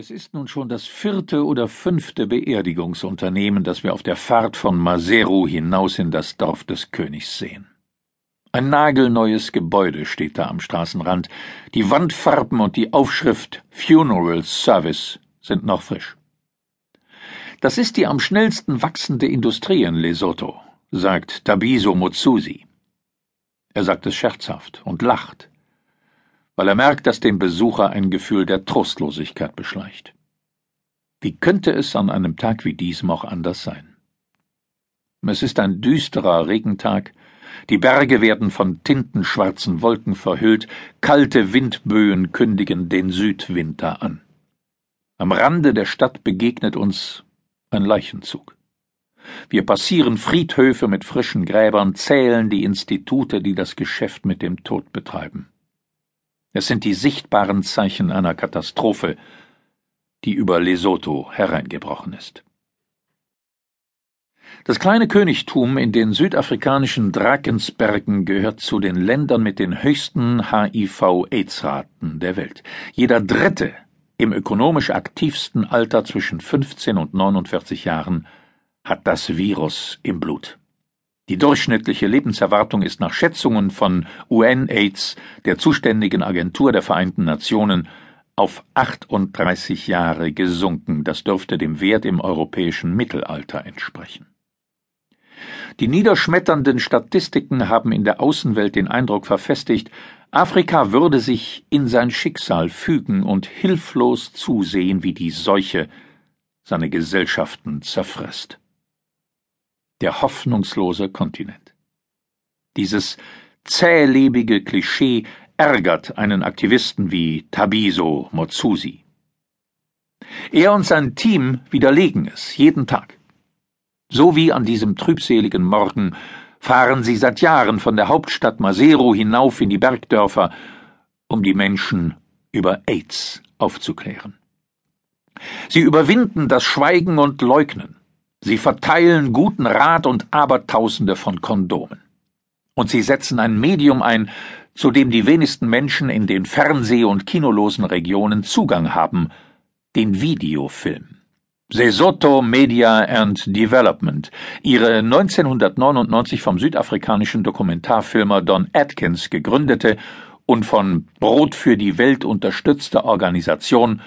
Es ist nun schon das vierte oder fünfte Beerdigungsunternehmen, das wir auf der Fahrt von Maseru hinaus in das Dorf des Königs sehen. Ein nagelneues Gebäude steht da am Straßenrand. Die Wandfarben und die Aufschrift Funeral Service sind noch frisch. Das ist die am schnellsten wachsende Industrie in Lesotho, sagt Tabiso Motsusi. Er sagt es scherzhaft und lacht weil er merkt, dass den Besucher ein Gefühl der Trostlosigkeit beschleicht. Wie könnte es an einem Tag wie diesem auch anders sein? Es ist ein düsterer Regentag, die Berge werden von tintenschwarzen Wolken verhüllt, kalte Windböen kündigen den Südwinter an. Am Rande der Stadt begegnet uns ein Leichenzug. Wir passieren Friedhöfe mit frischen Gräbern, zählen die Institute, die das Geschäft mit dem Tod betreiben. Es sind die sichtbaren Zeichen einer Katastrophe, die über Lesotho hereingebrochen ist. Das kleine Königtum in den südafrikanischen Drakensbergen gehört zu den Ländern mit den höchsten HIV-AIDS-Raten der Welt. Jeder Dritte im ökonomisch aktivsten Alter zwischen 15 und 49 Jahren hat das Virus im Blut. Die durchschnittliche Lebenserwartung ist nach Schätzungen von UNAIDS, der zuständigen Agentur der Vereinten Nationen, auf 38 Jahre gesunken. Das dürfte dem Wert im europäischen Mittelalter entsprechen. Die niederschmetternden Statistiken haben in der Außenwelt den Eindruck verfestigt, Afrika würde sich in sein Schicksal fügen und hilflos zusehen, wie die Seuche seine Gesellschaften zerfrisst der hoffnungslose Kontinent. Dieses zählebige Klischee ärgert einen Aktivisten wie Tabiso Motsusi. Er und sein Team widerlegen es jeden Tag. So wie an diesem trübseligen Morgen fahren sie seit Jahren von der Hauptstadt Maseru hinauf in die Bergdörfer, um die Menschen über AIDS aufzuklären. Sie überwinden das Schweigen und Leugnen. Sie verteilen guten Rat und Abertausende von Kondomen. Und sie setzen ein Medium ein, zu dem die wenigsten Menschen in den Fernseh- und kinolosen Regionen Zugang haben, den Videofilm. Sesotho Media and Development, ihre 1999 vom südafrikanischen Dokumentarfilmer Don Atkins gegründete und von Brot für die Welt unterstützte Organisation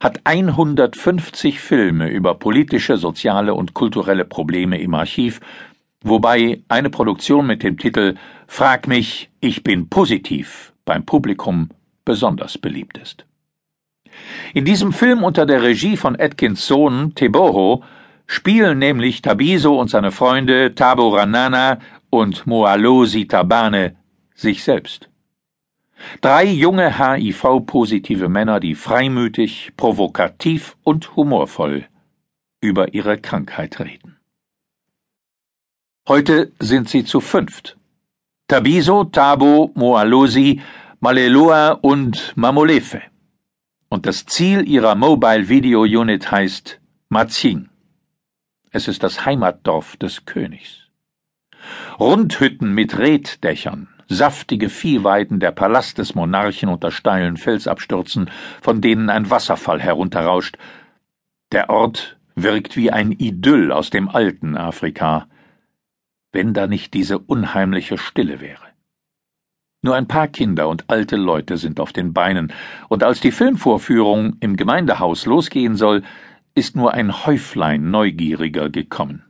hat 150 Filme über politische, soziale und kulturelle Probleme im Archiv, wobei eine Produktion mit dem Titel Frag mich, ich bin positiv beim Publikum besonders beliebt ist. In diesem Film unter der Regie von Atkins Sohn Teboho spielen nämlich Tabiso und seine Freunde Tabo Ranana und Moalosi Tabane sich selbst. Drei junge HIV-positive Männer, die freimütig, provokativ und humorvoll über ihre Krankheit reden. Heute sind sie zu fünft. Tabiso, Tabo, Moalosi, Maleloa und Mamolefe. Und das Ziel ihrer Mobile Video Unit heißt Mazing. Es ist das Heimatdorf des Königs. Rundhütten mit Reddächern, saftige Viehweiden der Palast des Monarchen unter steilen Felsabstürzen, von denen ein Wasserfall herunterrauscht. Der Ort wirkt wie ein Idyll aus dem alten Afrika, wenn da nicht diese unheimliche Stille wäre. Nur ein paar Kinder und alte Leute sind auf den Beinen, und als die Filmvorführung im Gemeindehaus losgehen soll, ist nur ein Häuflein Neugieriger gekommen.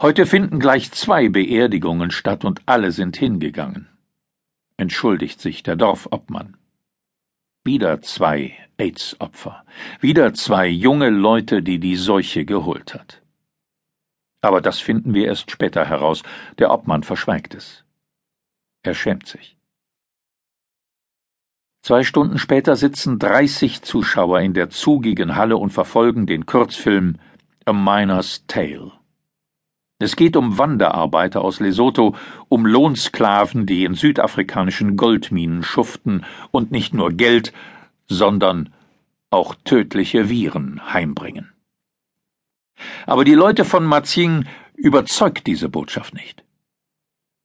Heute finden gleich zwei Beerdigungen statt und alle sind hingegangen. Entschuldigt sich der Dorfobmann. Wieder zwei AIDS-Opfer. Wieder zwei junge Leute, die die Seuche geholt hat. Aber das finden wir erst später heraus. Der Obmann verschweigt es. Er schämt sich. Zwei Stunden später sitzen dreißig Zuschauer in der zugigen Halle und verfolgen den Kurzfilm A Miner's Tale. Es geht um Wanderarbeiter aus Lesotho, um Lohnsklaven, die in südafrikanischen Goldminen schuften und nicht nur Geld, sondern auch tödliche Viren heimbringen. Aber die Leute von Mazing überzeugt diese Botschaft nicht.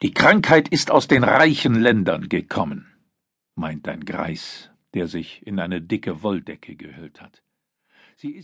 Die Krankheit ist aus den reichen Ländern gekommen, meint ein Greis, der sich in eine dicke Wolldecke gehüllt hat. Sie ist